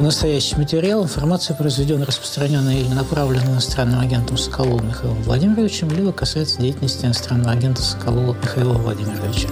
Настоящий материал – информация, произведенная, распространенная или направленная иностранным агентом Соколовым Михаилом Владимировичем, либо касается деятельности иностранного агента Соколова Михаила Владимировича.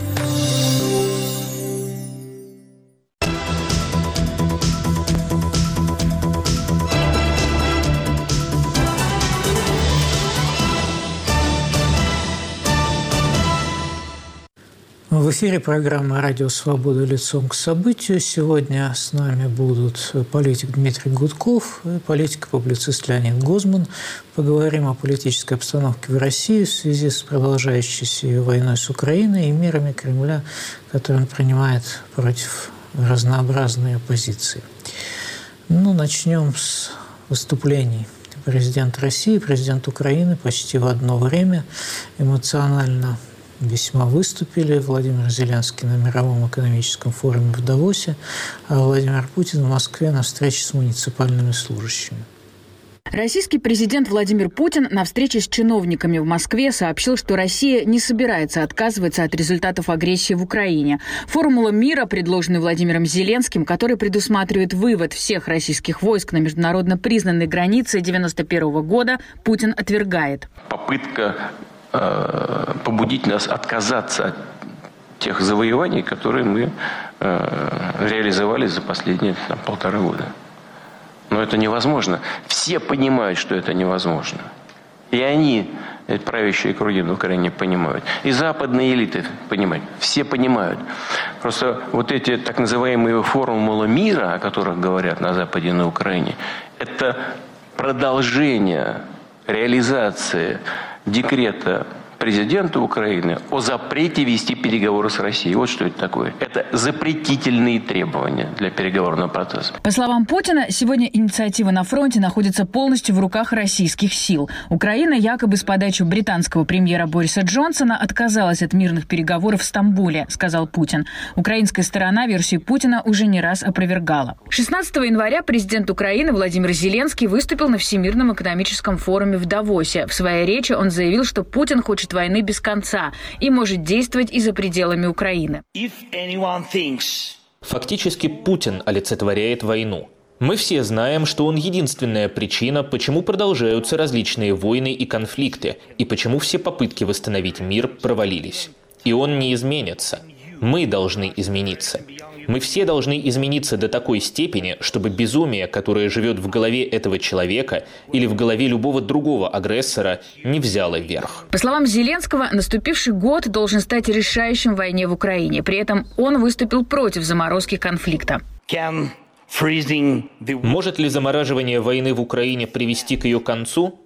Эфире программа «Радио Свобода. Лицом к событию». Сегодня с нами будут политик Дмитрий Гудков и политик-публицист Леонид Гозман. Поговорим о политической обстановке в России в связи с продолжающейся войной с Украиной и мерами Кремля, которые он принимает против разнообразной оппозиции. Ну, начнем с выступлений президент России, президент Украины почти в одно время эмоционально весьма выступили. Владимир Зеленский на Мировом экономическом форуме в Давосе, а Владимир Путин в Москве на встрече с муниципальными служащими. Российский президент Владимир Путин на встрече с чиновниками в Москве сообщил, что Россия не собирается отказываться от результатов агрессии в Украине. Формула мира, предложенная Владимиром Зеленским, который предусматривает вывод всех российских войск на международно признанной границе 1991 года, Путин отвергает. Попытка Э, побудить нас отказаться от тех завоеваний, которые мы э, реализовали за последние там, полтора года. Но это невозможно. Все понимают, что это невозможно. И они, правящие круги в Украине, понимают. И западные элиты понимают. Все понимают. Просто вот эти так называемые формулы мира, о которых говорят на Западе и на Украине, это продолжение реализации декрета президента Украины о запрете вести переговоры с Россией. Вот что это такое. Это запретительные требования для переговорного процесса. По словам Путина, сегодня инициатива на фронте находится полностью в руках российских сил. Украина якобы с подачи британского премьера Бориса Джонсона отказалась от мирных переговоров в Стамбуле, сказал Путин. Украинская сторона версию Путина уже не раз опровергала. 16 января президент Украины Владимир Зеленский выступил на Всемирном экономическом форуме в Давосе. В своей речи он заявил, что Путин хочет хочет войны без конца и может действовать и за пределами Украины. Фактически Путин олицетворяет войну. Мы все знаем, что он единственная причина, почему продолжаются различные войны и конфликты, и почему все попытки восстановить мир провалились. И он не изменится. Мы должны измениться. Мы все должны измениться до такой степени, чтобы безумие, которое живет в голове этого человека или в голове любого другого агрессора, не взяло верх. По словам Зеленского, наступивший год должен стать решающим в войне в Украине. При этом он выступил против заморозки конфликта. Может ли замораживание войны в Украине привести к ее концу?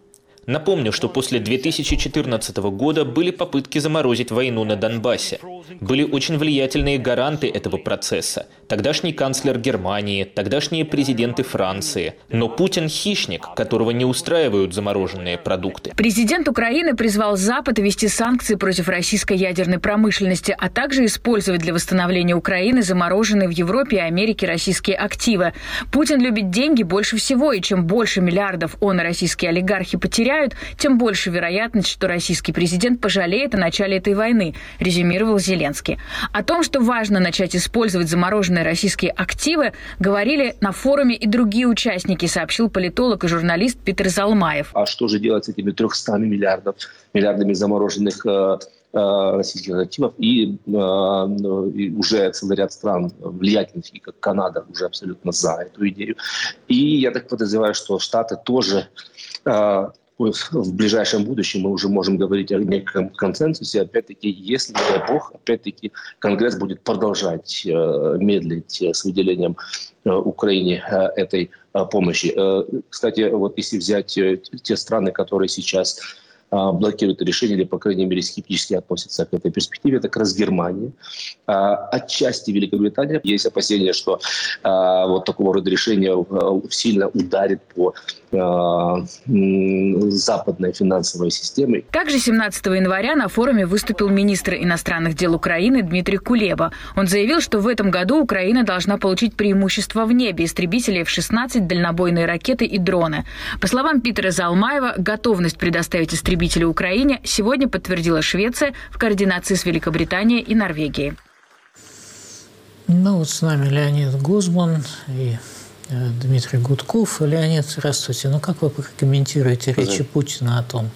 Напомню, что после 2014 года были попытки заморозить войну на Донбассе. Были очень влиятельные гаранты этого процесса. Тогдашний канцлер Германии, тогдашние президенты Франции. Но Путин – хищник, которого не устраивают замороженные продукты. Президент Украины призвал Запад ввести санкции против российской ядерной промышленности, а также использовать для восстановления Украины замороженные в Европе и Америке российские активы. Путин любит деньги больше всего, и чем больше миллиардов он и российские олигархи потеряют, потеряют, тем больше вероятность, что российский президент пожалеет о начале этой войны, резюмировал Зеленский. О том, что важно начать использовать замороженные российские активы, говорили на форуме и другие участники, сообщил политолог и журналист Питер Залмаев. А что же делать с этими 300 миллиардов, миллиардами замороженных э, э, российских активов и, э, и уже целый ряд стран влиятельных, как Канада, уже абсолютно за эту идею. И я так подозреваю, что Штаты тоже в ближайшем будущем мы уже можем говорить о неком консенсусе. Опять-таки, если, не дай бог, опять-таки Конгресс будет продолжать э, медлить с выделением э, Украине э, этой э, помощи. Э, кстати, вот если взять э, те страны, которые сейчас а, блокируют решение или, по крайней мере, скептически относятся к этой перспективе. Это как раз Германия. А, отчасти Великобритания. Есть опасения, что а, вот такого рода решение сильно ударит по западной финансовой системе. Также 17 января на форуме выступил министр иностранных дел Украины Дмитрий Кулеба. Он заявил, что в этом году Украина должна получить преимущество в небе, истребители F-16, дальнобойные ракеты и дроны. По словам Питера Залмаева, готовность предоставить истребители истребители Украине сегодня подтвердила Швеция в координации с Великобританией и Норвегией. Ну вот с нами Леонид Гузман и Дмитрий Гудков. Леонид, здравствуйте. Ну, как вы прокомментируете речи Путина о том,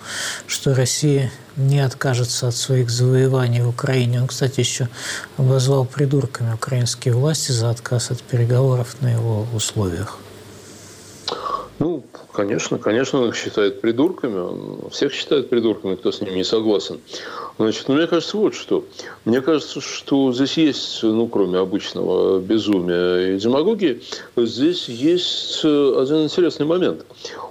что Россия не откажется от своих завоеваний в Украине? Он, кстати, еще обозвал придурками украинские власти за отказ от переговоров на его условиях. Ну, конечно, конечно, он их считает придурками. Он всех считает придурками, кто с ними не согласен. Значит, ну, мне кажется, вот что. Мне кажется, что здесь есть, ну, кроме обычного безумия и демагогии, здесь есть э, один интересный момент.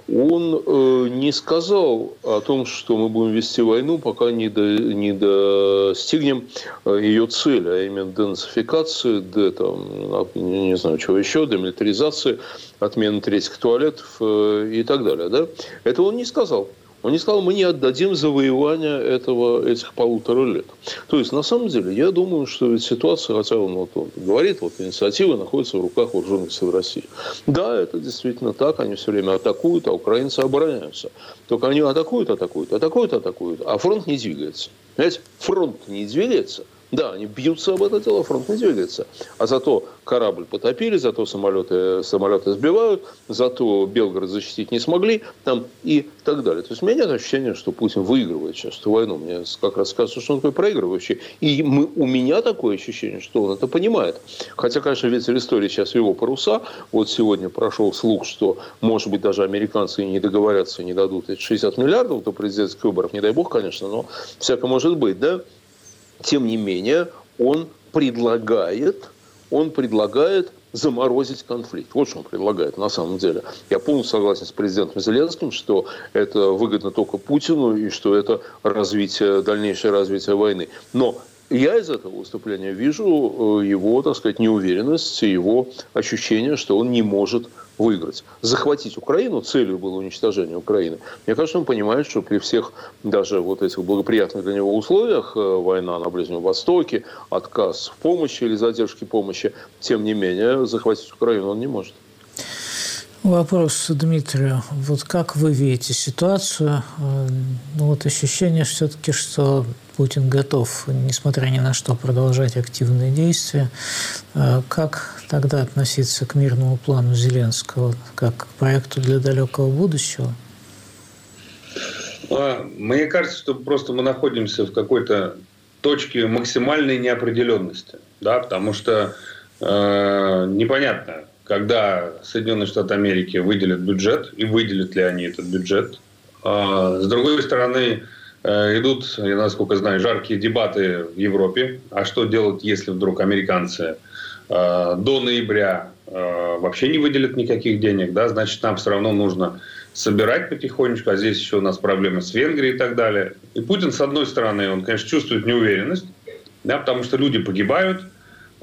Он э, не сказал о том, что мы будем вести войну, пока не, до, не достигнем э, ее цели, а именно денацификации, де, там, не знаю, чего еще, демилитаризации, отмены третьих туалетов э, и так далее. Да? Это он не сказал. Он не сказал, мы не отдадим завоевания этого, этих полутора лет. То есть, на самом деле, я думаю, что ведь ситуация, хотя он, вот, он говорит, вот инициатива находится в руках вооруженных сил России. Да, это действительно так, они все время атакуют, а украинцы обороняются. Только они атакуют, атакуют, атакуют, атакуют, а фронт не двигается. Понимаете, фронт не двигается, да, они бьются об это дело, фронт не двигается. А зато корабль потопили, зато самолеты, самолеты сбивают, зато Белгород защитить не смогли там, и так далее. То есть у меня нет ощущения, что Путин выигрывает сейчас эту войну. Мне как раз кажется, что он такой проигрывающий. И мы, у меня такое ощущение, что он это понимает. Хотя, конечно, ветер истории сейчас его паруса. Вот сегодня прошел слух, что, может быть, даже американцы не договорятся, не дадут эти 60 миллиардов до президентских выборов. Не дай бог, конечно, но всякое может быть, да? Тем не менее, он предлагает, он предлагает заморозить конфликт. Вот что он предлагает на самом деле. Я полностью согласен с президентом Зеленским, что это выгодно только Путину и что это развитие, дальнейшее развитие войны. Но я из этого выступления вижу э, его, так сказать, неуверенность, его ощущение, что он не может выиграть. Захватить Украину, целью было уничтожение Украины. Мне кажется, он понимает, что при всех даже вот этих благоприятных для него условиях, э, война на Ближнем Востоке, отказ в помощи или задержки помощи, тем не менее, захватить Украину он не может. Вопрос Дмитрию. Вот как вы видите ситуацию? Э, ну, вот ощущение все-таки, что Путин готов, несмотря ни на что, продолжать активные действия. Э, как тогда относиться к мирному плану Зеленского, как к проекту для далекого будущего? А, мне кажется, что просто мы находимся в какой-то точке максимальной неопределенности, да, потому что э, непонятно, когда Соединенные Штаты Америки выделят бюджет, и выделят ли они этот бюджет. А, с другой стороны, э, идут, я насколько знаю, жаркие дебаты в Европе. А что делать, если вдруг американцы э, до ноября э, вообще не выделят никаких денег? Да? Значит, нам все равно нужно собирать потихонечку, а здесь еще у нас проблемы с Венгрией и так далее. И Путин, с одной стороны, он, конечно, чувствует неуверенность, да, потому что люди погибают –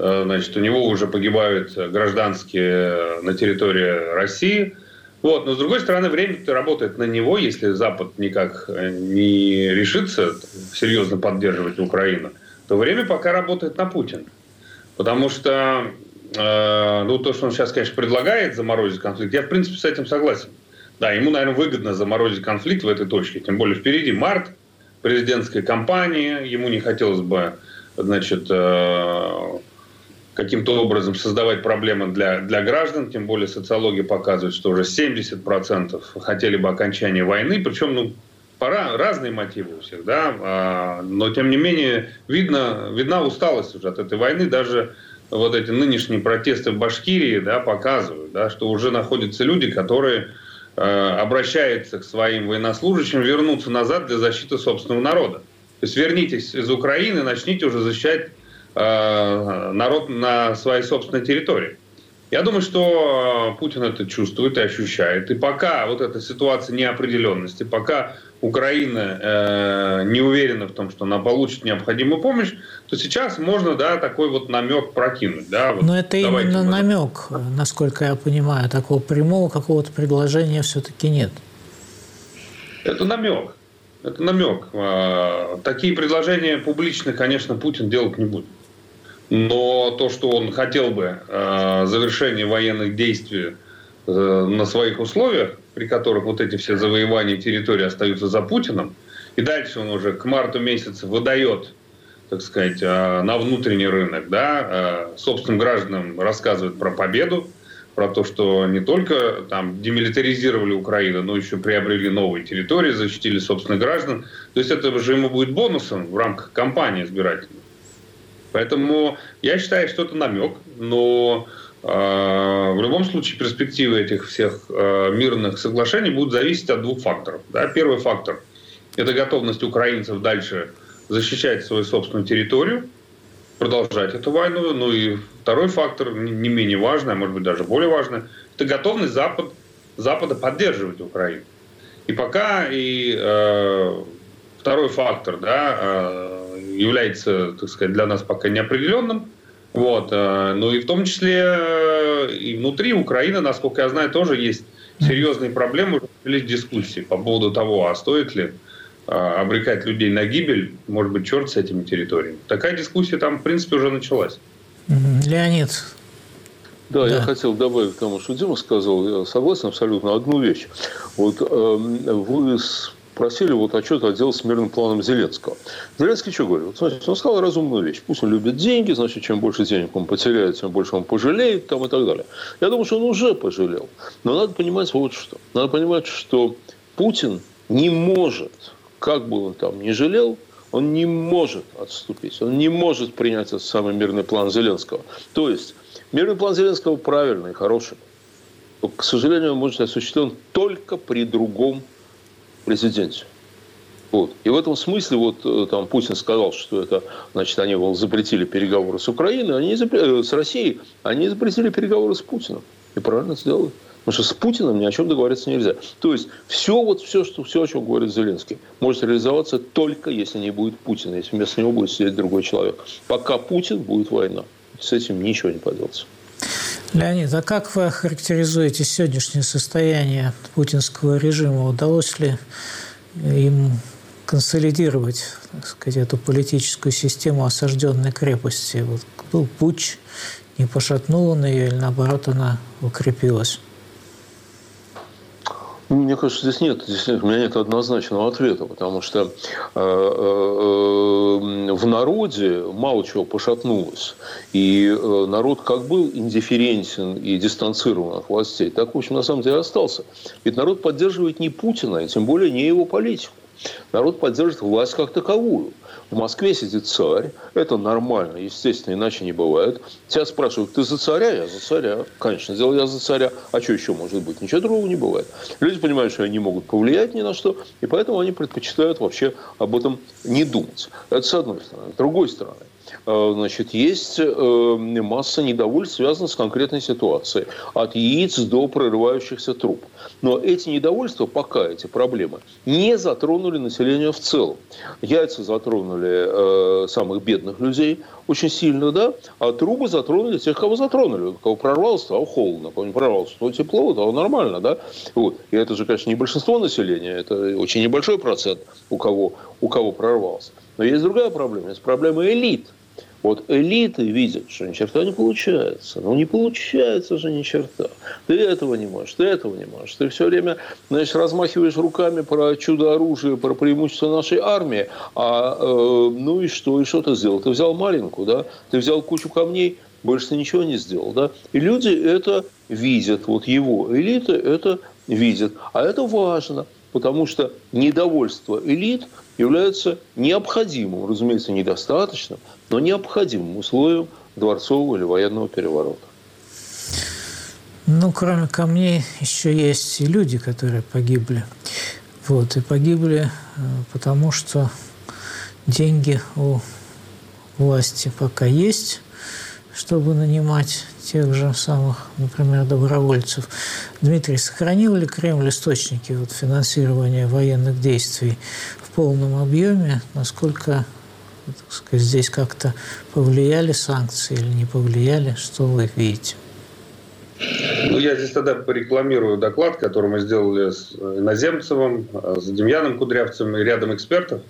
Э, значит, у него уже погибают гражданские на территории России. Вот. Но, с другой стороны, время работает на него, если Запад никак э, не решится серьезно поддерживать Украину, то время пока работает на Путина. Потому что э, ну, то, что он сейчас, конечно, предлагает заморозить конфликт, я, в принципе, с этим согласен. Да, ему, наверное, выгодно заморозить конфликт в этой точке. Тем более впереди март, президентская кампания. Ему не хотелось бы, значит, э, каким-то образом создавать проблемы для, для граждан, тем более социология показывает, что уже 70% хотели бы окончания войны, причем ну, пора, разные мотивы у всех, да, а, но тем не менее видно, видна усталость уже от этой войны, даже вот эти нынешние протесты в Башкирии да, показывают, да, что уже находятся люди, которые э, обращаются к своим военнослужащим вернуться назад для защиты собственного народа. То есть вернитесь из Украины, начните уже защищать народ на своей собственной территории. Я думаю, что Путин это чувствует и ощущает. И пока вот эта ситуация неопределенности, пока Украина э, не уверена в том, что она получит необходимую помощь, то сейчас можно, да, такой вот намек прокинуть. Да, вот Но это именно мы... намек, насколько я понимаю, такого прямого какого-то предложения все-таки нет. Это намек. Это намек. Э, такие предложения публично, конечно, Путин делать не будет. Но то, что он хотел бы э, завершения военных действий э, на своих условиях, при которых вот эти все завоевания территории остаются за Путиным, и дальше он уже к марту месяца выдает, так сказать, э, на внутренний рынок, да, собственным гражданам рассказывает про победу, про то, что не только там демилитаризировали Украину, но еще приобрели новые территории, защитили собственных граждан. То есть это же ему будет бонусом в рамках кампании избирательной. Поэтому я считаю, что это намек, но э, в любом случае перспективы этих всех э, мирных соглашений будут зависеть от двух факторов. Да? Первый фактор – это готовность украинцев дальше защищать свою собственную территорию, продолжать эту войну. Ну и второй фактор, не менее важный, а может быть даже более важный, это готовность Запад, Запада поддерживать Украину. И пока и э, второй фактор да, является, так сказать, для нас пока неопределенным, вот, э, ну и в том числе э, и внутри Украины, насколько я знаю, тоже есть серьезные проблемы, начались дискуссии по поводу того, а стоит ли а, обрекать людей на гибель, может быть, черт с этими территориями. Такая дискуссия там, в принципе, уже началась. Леонид. Да, да, я хотел добавить к тому, что Дима сказал. Я согласен абсолютно одну вещь. Вот э, вы спросили вот отчет отдела с мирным планом Зеленского. Зеленский что говорит? Вот, значит, он сказал разумную вещь. Пусть он любит деньги, значит, чем больше денег он потеряет, тем больше он пожалеет там, и так далее. Я думаю, что он уже пожалел. Но надо понимать вот что. Надо понимать, что Путин не может как бы он там ни жалел, он не может отступить, он не может принять этот самый мирный план Зеленского. То есть, мирный план Зеленского правильный, хороший. К сожалению, он может осуществлен только при другом президенте. Вот. И в этом смысле вот э, там Путин сказал, что это, значит, они вот, запретили переговоры с Украиной, они э, с Россией, они запретили переговоры с Путиным. И правильно сделали. Потому что с Путиным ни о чем договориться нельзя. То есть все, вот все, что, все, о чем говорит Зеленский, может реализоваться только если не будет Путина, если вместо него будет сидеть другой человек. Пока Путин, будет война. С этим ничего не поделается. Леонид, а как вы характеризуете сегодняшнее состояние путинского режима? Удалось ли им консолидировать так сказать, эту политическую систему осажденной крепости? Вот был путь, не пошатнул он ее или наоборот она укрепилась? Мне кажется, здесь нет, здесь нет, у меня нет однозначного ответа, потому что э, э, в народе мало чего пошатнулось. И э, народ как был индифферентен и дистанцирован от властей, так, в общем, на самом деле остался. Ведь народ поддерживает не Путина, и тем более не его политику. Народ поддерживает власть как таковую. В Москве сидит царь. Это нормально, естественно, иначе не бывает. Тебя спрашивают, ты за царя? Я за царя. Конечно, сделал я за царя. А что еще может быть? Ничего другого не бывает. Люди понимают, что они не могут повлиять ни на что, и поэтому они предпочитают вообще об этом не думать. Это с одной стороны. С другой стороны, значит, есть э, масса недовольств, связанных с конкретной ситуацией. От яиц до прорывающихся труб. Но эти недовольства, пока эти проблемы, не затронули население в целом. Яйца затронули э, самых бедных людей очень сильно, да, а трубы затронули тех, кого затронули. Кого прорвалось, того холодно, кого не прорвалось, то тепло, то нормально, да. Вот. И это же, конечно, не большинство населения, это очень небольшой процент, у кого, у кого прорвался. Но есть другая проблема, есть проблема элит – вот элиты видят, что ни черта не получается. Ну, не получается же ни черта. Ты этого не можешь, ты этого не можешь. Ты все время, значит, размахиваешь руками про чудо-оружие, про преимущество нашей армии. А, э, ну и что? И что ты сделал? Ты взял маленькую, да? Ты взял кучу камней, больше ты ничего не сделал, да? И люди это видят, вот его элиты это видят. А это важно, потому что недовольство элит – является необходимым, разумеется, недостаточным, но необходимым условием дворцового или военного переворота. Ну, кроме камней, еще есть и люди, которые погибли. Вот, и погибли, э, потому что деньги у власти пока есть, чтобы нанимать тех же самых, например, добровольцев. Дмитрий, сохранил ли Кремль источники вот, финансирования военных действий в полном объеме, насколько сказать, здесь как-то повлияли санкции или не повлияли, что вы видите? Ну, я здесь тогда порекламирую доклад, который мы сделали с Иноземцевым, с Демьяном Кудрявцем и рядом экспертов.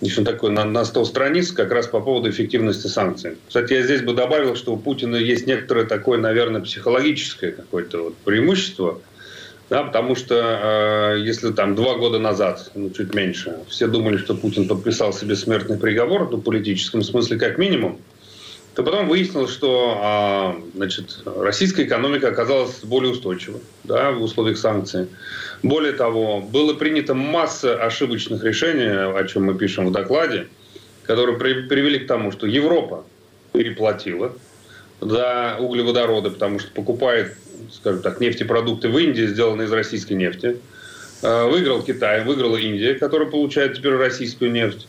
Еще такой на, на 100 страниц как раз по поводу эффективности санкций. Кстати, я здесь бы добавил, что у Путина есть некоторое такое, наверное, психологическое какое-то вот преимущество – да, потому что э, если там два года назад, ну чуть меньше, все думали, что Путин подписал себе смертный приговор, ну, в политическом смысле как минимум, то потом выяснилось, что а, значит, российская экономика оказалась более устойчивой да, в условиях санкций. Более того, было принято масса ошибочных решений, о чем мы пишем в докладе, которые привели к тому, что Европа переплатила за углеводороды, потому что покупает, скажем так, нефтепродукты в Индии, сделанные из российской нефти. А, выиграл Китай, выиграла Индия, которая получает теперь российскую нефть.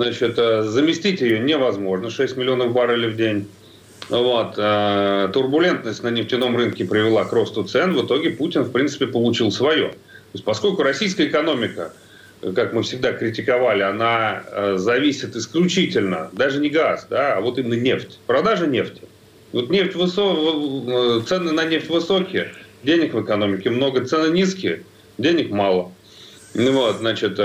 Значит, э, заместить ее невозможно, 6 миллионов баррелей в день. Вот. Э, турбулентность на нефтяном рынке привела к росту цен. В итоге Путин, в принципе, получил свое. То есть, поскольку российская экономика, как мы всегда критиковали, она э, зависит исключительно, даже не газ, да, а вот именно нефть, продажа нефти. Вот нефть высо... цены на нефть высокие, денег в экономике много, цены низкие, денег мало. Ну вот, значит,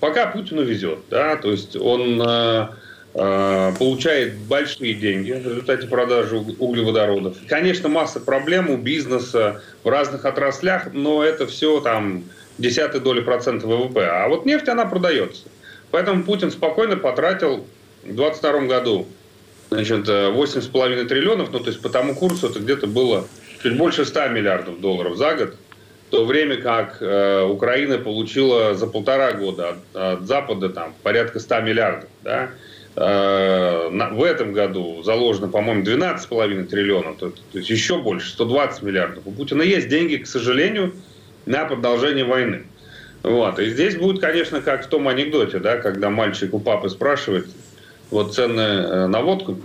пока Путину везет, да, то есть он э, э, получает большие деньги в результате продажи углеводородов. Конечно, масса проблем у бизнеса в разных отраслях, но это все там десятые доли процента ВВП. А вот нефть, она продается. Поэтому Путин спокойно потратил в 2022 году значит, 8,5 триллионов, ну то есть по тому курсу это где-то было чуть больше 100 миллиардов долларов за год то время как э, Украина получила за полтора года от, от Запада там, порядка 100 миллиардов. Да? Э, на, в этом году заложено, по-моему, 12,5 триллионов, то, то есть еще больше, 120 миллиардов. У Путина есть деньги, к сожалению, на продолжение войны. Вот. И здесь будет, конечно, как в том анекдоте, да, когда мальчик у папы спрашивает, вот цены э, на водку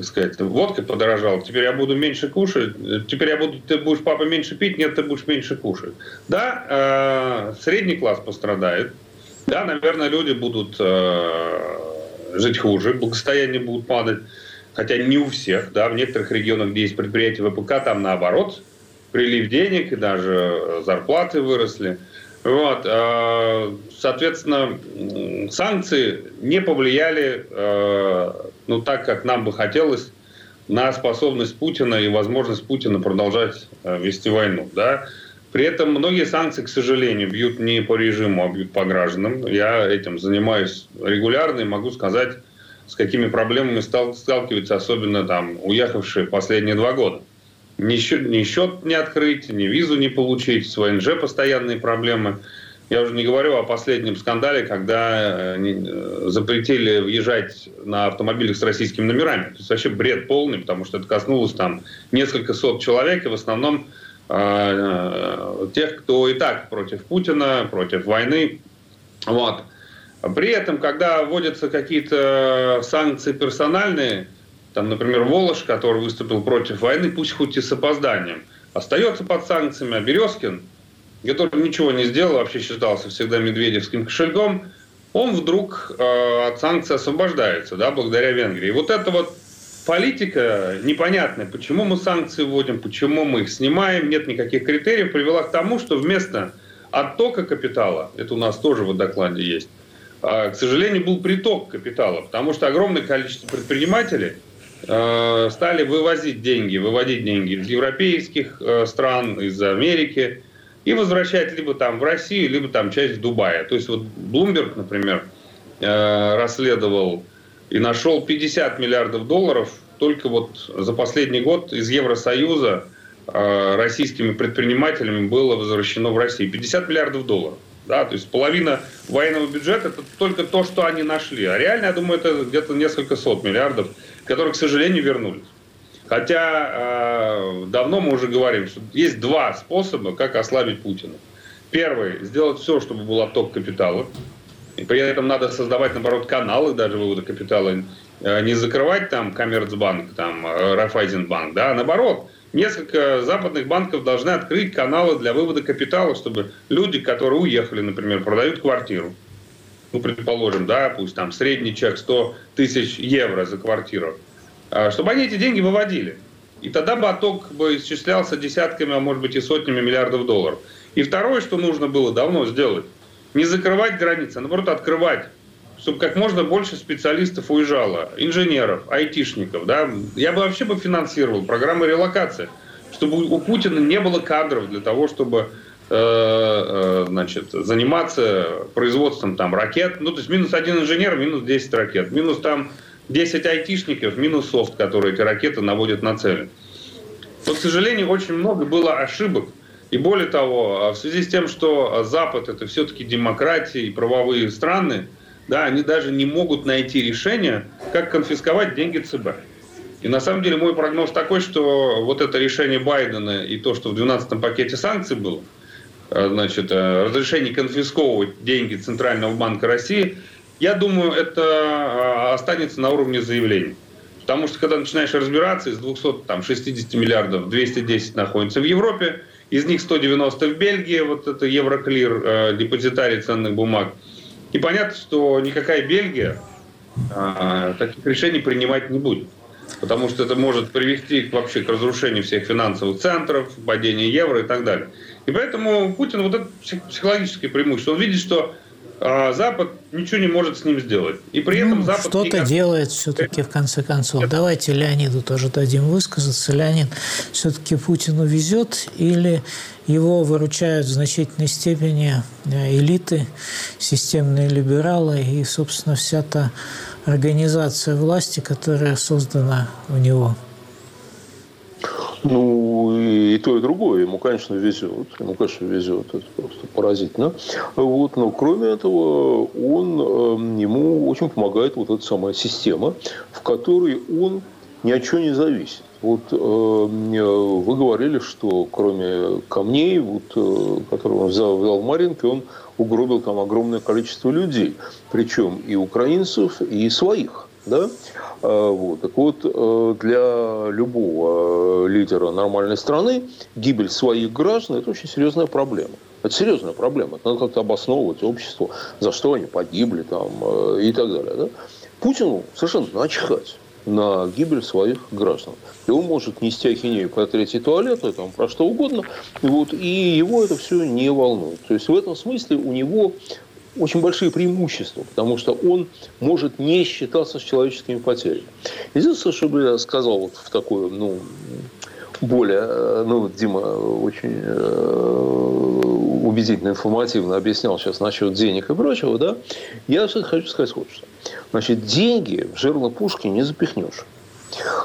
так сказать, водка подорожала, теперь я буду меньше кушать, теперь я буду, ты будешь, папа, меньше пить, нет, ты будешь меньше кушать. Да, э, средний класс пострадает, да, наверное, люди будут э, жить хуже, благосостояние будут падать, хотя не у всех, да, в некоторых регионах, где есть предприятия ВПК, там наоборот, прилив денег и даже зарплаты выросли. Вот, э, соответственно, санкции не повлияли э, ну, так, как нам бы хотелось, на способность Путина и возможность Путина продолжать э, вести войну. Да? При этом многие санкции, к сожалению, бьют не по режиму, а бьют по гражданам. Я этим занимаюсь регулярно и могу сказать, с какими проблемами стал, сталкиваются, особенно там уехавшие последние два года. Ни счет, ни счет не открыть, ни визу не получить, с ВНЖ постоянные проблемы – я уже не говорю о последнем скандале, когда э, э, запретили въезжать на автомобилях с российскими номерами. То есть вообще бред полный, потому что это коснулось там несколько сот человек, и в основном э, тех, кто и так против Путина, против войны. Вот. При этом, когда вводятся какие-то санкции персональные, там, например, Волош, который выступил против войны, пусть хоть и с опозданием, остается под санкциями, а Березкин – который ничего не сделал, вообще считался всегда медведевским кошельком, он вдруг э, от санкций освобождается, да, благодаря Венгрии. Вот эта вот политика непонятная, почему мы санкции вводим, почему мы их снимаем, нет никаких критериев, привела к тому, что вместо оттока капитала, это у нас тоже в докладе есть, э, к сожалению, был приток капитала, потому что огромное количество предпринимателей э, стали вывозить деньги, выводить деньги из европейских э, стран, из Америки, и возвращать либо там в Россию, либо там часть в Дубае. То есть вот Bloomberg, например, э, расследовал и нашел 50 миллиардов долларов только вот за последний год из Евросоюза э, российскими предпринимателями было возвращено в Россию. 50 миллиардов долларов. Да, то есть половина военного бюджета это только то, что они нашли. А реально, я думаю, это где-то несколько сот миллиардов, которые, к сожалению, вернулись. Хотя э, давно мы уже говорим, что есть два способа, как ослабить Путина. Первый – сделать все, чтобы был отток капитала. И при этом надо создавать, наоборот, каналы даже вывода капитала. Э, не закрывать там Коммерцбанк, там э, Райфайзенбанк, да, а наоборот. Несколько западных банков должны открыть каналы для вывода капитала, чтобы люди, которые уехали, например, продают квартиру, ну, предположим, да, пусть там средний чек 100 тысяч евро за квартиру, чтобы они эти деньги выводили. И тогда бы отток бы исчислялся десятками, а может быть и сотнями миллиардов долларов. И второе, что нужно было давно сделать, не закрывать границы, а наоборот открывать, чтобы как можно больше специалистов уезжало, инженеров, айтишников. Да? Я бы вообще бы финансировал программы релокации, чтобы у Путина не было кадров для того, чтобы э, э, значит, заниматься производством там, ракет. Ну, то есть минус один инженер, минус 10 ракет. Минус там 10 айтишников минус софт, которые эти ракеты наводят на цели. Но, к сожалению, очень много было ошибок. И более того, в связи с тем, что Запад это все-таки демократия и правовые страны, да, они даже не могут найти решение, как конфисковать деньги ЦБ. И на самом деле мой прогноз такой, что вот это решение Байдена и то, что в 12-м пакете санкций было, э, значит, разрешение конфисковывать деньги Центрального банка России, я думаю, это э, останется на уровне заявлений. Потому что когда начинаешь разбираться, из 260 миллиардов 210 находится в Европе, из них 190 в Бельгии, вот это Евроклир, депозитарий ценных бумаг. И понятно, что никакая Бельгия таких решений принимать не будет потому что это может привести вообще к разрушению всех финансовых центров, падению евро и так далее. И поэтому Путин вот это психологическое преимущество. Он видит, что а Запад ничего не может с ним сделать. И при этом ну, Запад... Что-то никак... делает все-таки в конце концов. Это... Давайте Леониду тоже дадим высказаться. Леонид, все-таки Путину везет или его выручают в значительной степени э, элиты, системные либералы и, собственно, вся та организация власти, которая создана у него? Ну, и, то, и другое. Ему, конечно, везет. Ему, конечно, везет. Это просто поразительно. Вот, но кроме этого, он, э, ему очень помогает вот эта самая система, в которой он ни от чего не зависит. Вот э, вы говорили, что кроме камней, вот, э, которые он взял, взял в Маринке, он угробил там огромное количество людей, причем и украинцев, и своих. Да? А, вот. Так вот, э, для любого лидера нормальной страны гибель своих граждан – это очень серьезная проблема. Это серьезная проблема. Это надо как-то обосновывать обществу, за что они погибли там, э, и так далее. Да? Путину совершенно начхать на гибель своих граждан. И он может нести ахинею про третий туалет, там, про что угодно, вот, и его это все не волнует. То есть в этом смысле у него очень большие преимущества, потому что он может не считаться с человеческими потерями. Единственное, что бы я сказал вот в такую, ну, более, э, ну, Дима очень э, убедительно, информативно объяснял сейчас насчет денег и прочего, да, я все хочу сказать вот что. Значит, деньги в жерло пушки не запихнешь.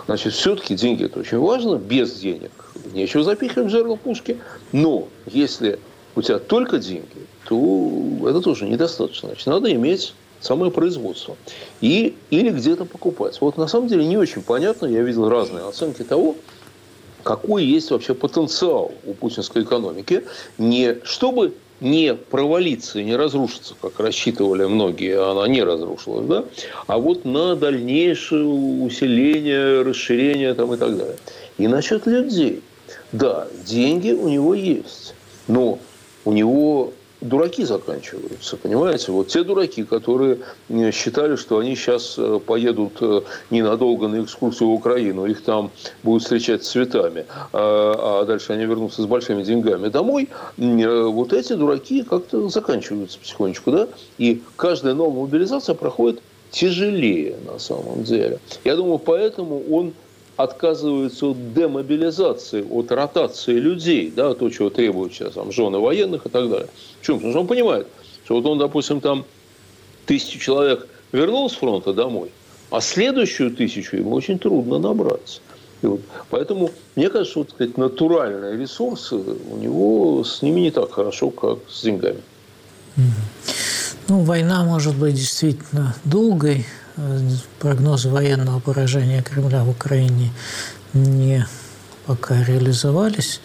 Значит, все-таки деньги это очень важно. Без денег нечего запихивать в жерло пушки. Но если у тебя только деньги, то это тоже недостаточно. Значит, надо иметь самое производство. И, или где-то покупать. Вот на самом деле не очень понятно. Я видел разные оценки того, какой есть вообще потенциал у путинской экономики, не чтобы не провалиться и не разрушиться, как рассчитывали многие, она не разрушилась, да, а вот на дальнейшее усиление, расширение там, и так далее. И насчет людей. Да, деньги у него есть, но у него дураки заканчиваются, понимаете? Вот те дураки, которые э, считали, что они сейчас э, поедут э, ненадолго на экскурсию в Украину, их там будут встречать цветами, а, а дальше они вернутся с большими деньгами домой, вот эти дураки как-то заканчиваются потихонечку, да? И каждая новая мобилизация проходит тяжелее на самом деле. Я думаю, поэтому он отказываются от демобилизации, от ротации людей, да, то, чего требуют сейчас там, жены военных и так далее. Почему? Потому что он понимает, что вот он, допустим, там тысячу человек вернул с фронта домой, а следующую тысячу ему очень трудно набрать. И вот, поэтому, мне кажется, вот, сказать, натуральные ресурсы у него с ними не так хорошо, как с деньгами. Ну, война может быть действительно долгой, прогнозы военного поражения Кремля в Украине не пока реализовались.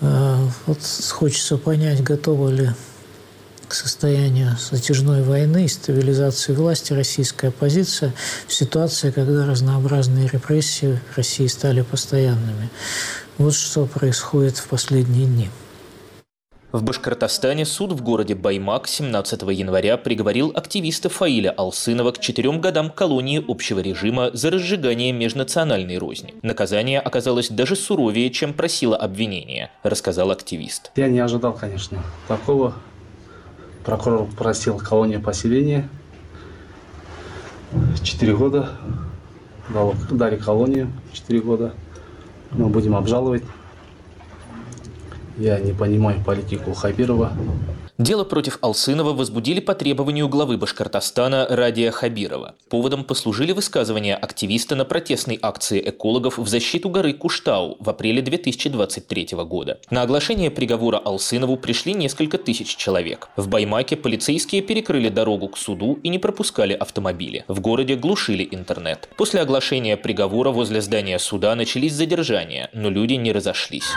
Э, вот хочется понять, готова ли к состоянию затяжной войны и стабилизации власти российская оппозиция в ситуации, когда разнообразные репрессии в России стали постоянными. Вот что происходит в последние дни. В Башкортостане суд в городе Баймак 17 января приговорил активиста Фаиля Алсынова к четырем годам колонии общего режима за разжигание межнациональной розни. Наказание оказалось даже суровее, чем просило обвинение, рассказал активист. Я не ожидал, конечно, такого. Прокурор просил колонию поселения. Четыре года. Дали колонию. Четыре года. Мы будем обжаловать. Я не понимаю политику Хабирова. Дело против Алсынова возбудили по требованию главы Башкортостана Радия Хабирова. Поводом послужили высказывания активиста на протестной акции экологов в защиту горы Куштау в апреле 2023 года. На оглашение приговора Алсынову пришли несколько тысяч человек. В Баймаке полицейские перекрыли дорогу к суду и не пропускали автомобили. В городе глушили интернет. После оглашения приговора возле здания суда начались задержания, но люди не разошлись.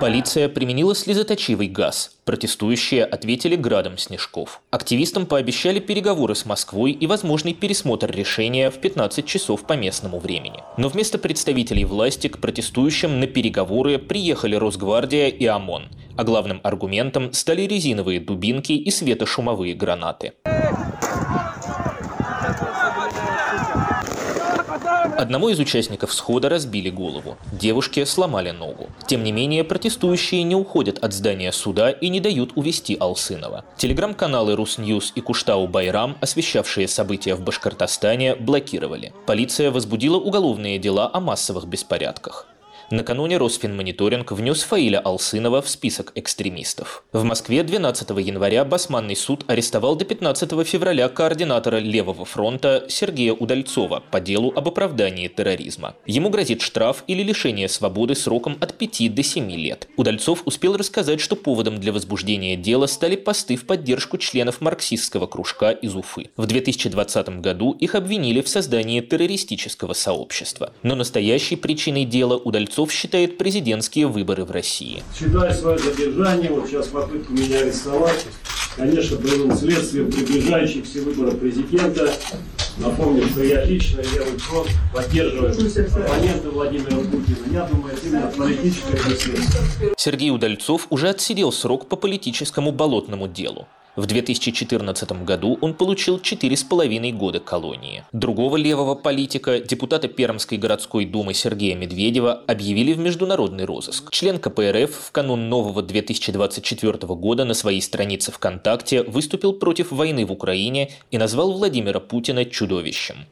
Полиция применила слезоточивый газ. Протестующие ответили градом снежков. Активистам пообещали переговоры с Москвой и возможный пересмотр решения в 15 часов по местному времени. Но вместо представителей власти к протестующим на переговоры приехали Росгвардия и ОМОН. А главным аргументом стали резиновые дубинки и светошумовые гранаты. Одному из участников схода разбили голову. Девушке сломали ногу. Тем не менее, протестующие не уходят от здания суда и не дают увести Алсынова. Телеграм-каналы Русньюз и Куштау Байрам, освещавшие события в Башкортостане, блокировали. Полиция возбудила уголовные дела о массовых беспорядках. Накануне Росфинмониторинг внес Фаиля Алсынова в список экстремистов. В Москве 12 января Басманный суд арестовал до 15 февраля координатора Левого фронта Сергея Удальцова по делу об оправдании терроризма. Ему грозит штраф или лишение свободы сроком от 5 до 7 лет. Удальцов успел рассказать, что поводом для возбуждения дела стали посты в поддержку членов марксистского кружка из Уфы. В 2020 году их обвинили в создании террористического сообщества. Но настоящей причиной дела Удальцов Кузнецов считает президентские выборы в России. Считаю свое задержание, вот сейчас попытку меня арестовать, конечно, было следствием приближающихся выборов президента. Напомню, что я лично, Левый фронт, поддерживаю оппонента Владимира Путина. Я думаю, это именно политическое преследование. Сергей Удальцов уже отсидел срок по политическому болотному делу. В 2014 году он получил 4,5 года колонии. Другого левого политика, депутата Пермской городской думы Сергея Медведева, объявили в международный розыск. Член КПРФ в канун нового 2024 года на своей странице ВКонтакте выступил против войны в Украине и назвал Владимира Путина чудовищем.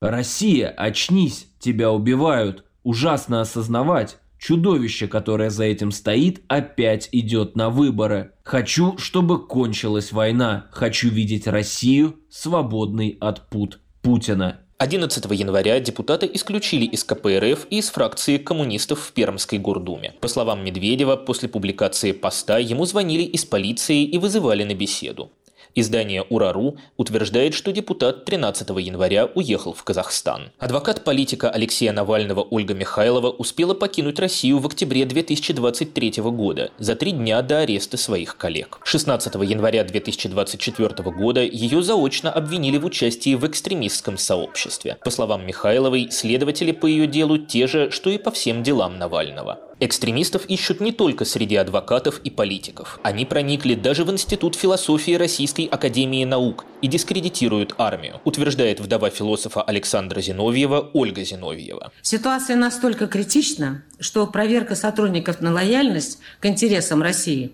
«Россия, очнись! Тебя убивают! Ужасно осознавать, Чудовище, которое за этим стоит, опять идет на выборы. Хочу, чтобы кончилась война. Хочу видеть Россию свободной от пут Путина. 11 января депутата исключили из КПРФ и из фракции коммунистов в Пермской гордуме. По словам Медведева, после публикации поста ему звонили из полиции и вызывали на беседу. Издание «Урару» утверждает, что депутат 13 января уехал в Казахстан. Адвокат политика Алексея Навального Ольга Михайлова успела покинуть Россию в октябре 2023 года, за три дня до ареста своих коллег. 16 января 2024 года ее заочно обвинили в участии в экстремистском сообществе. По словам Михайловой, следователи по ее делу те же, что и по всем делам Навального. Экстремистов ищут не только среди адвокатов и политиков. Они проникли даже в Институт философии Российской Академии Наук и дискредитируют армию, утверждает вдова философа Александра Зиновьева Ольга Зиновьева. Ситуация настолько критична, что проверка сотрудников на лояльность к интересам России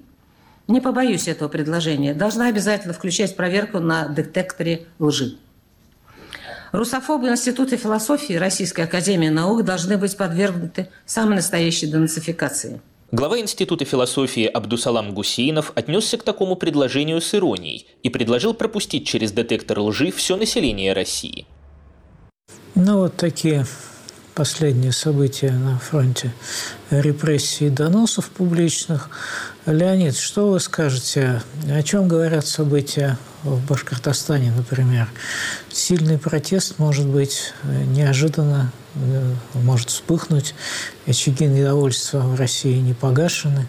не побоюсь этого предложения, должна обязательно включать проверку на детекторе лжи. Русофобы Института философии Российской Академии Наук должны быть подвергнуты самой настоящей денацификации. Глава Института философии Абдусалам Гусейнов отнесся к такому предложению с иронией и предложил пропустить через детектор лжи все население России. Ну вот такие последние события на фронте репрессий и доносов публичных. Леонид, что вы скажете? О чем говорят события в Башкортостане, например? Сильный протест, может быть, неожиданно э, может вспыхнуть. Очаги недовольства в России не погашены.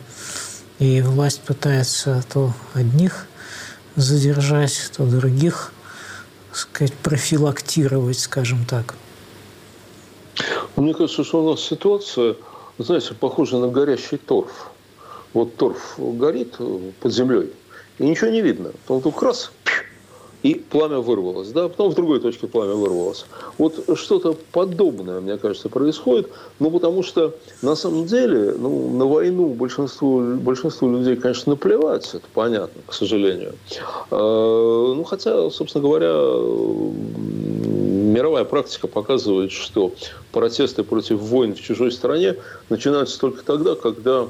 И власть пытается то одних задержать, то других, сказать, профилактировать, скажем так. Мне кажется, что у нас ситуация, знаете, похожа на горящий торф. Вот торф горит под землей, и ничего не видно. Потом вдруг раз, и пламя вырвалось, да, потом в другой точке пламя вырвалось. Вот что-то подобное, мне кажется, происходит, ну, потому что на самом деле, ну, на войну большинству, большинству людей, конечно, наплевать, это понятно, к сожалению. А, ну, хотя, собственно говоря, мировая практика показывает, что протесты против войн в чужой стране начинаются только тогда, когда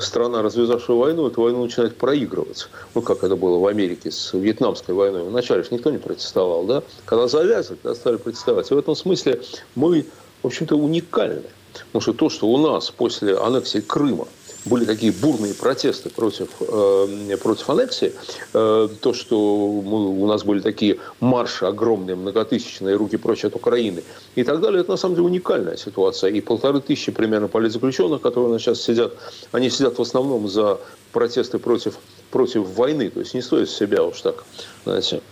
страна, развязавшая войну, эту войну начинает проигрывать. Ну, как это было в Америке с Вьетнамской войной. Вначале же никто не протестовал, да? Когда завязывали, когда стали протестовать. И в этом смысле мы, в общем-то, уникальны. Потому что то, что у нас после аннексии Крыма были такие бурные протесты против, э, против аннексии, э, то, что мы, у нас были такие марши огромные, многотысячные, руки прочь от Украины и так далее, это на самом деле уникальная ситуация. И полторы тысячи примерно политзаключенных, которые у нас сейчас сидят, они сидят в основном за протесты против, против войны. То есть не стоит себя уж так, знаете,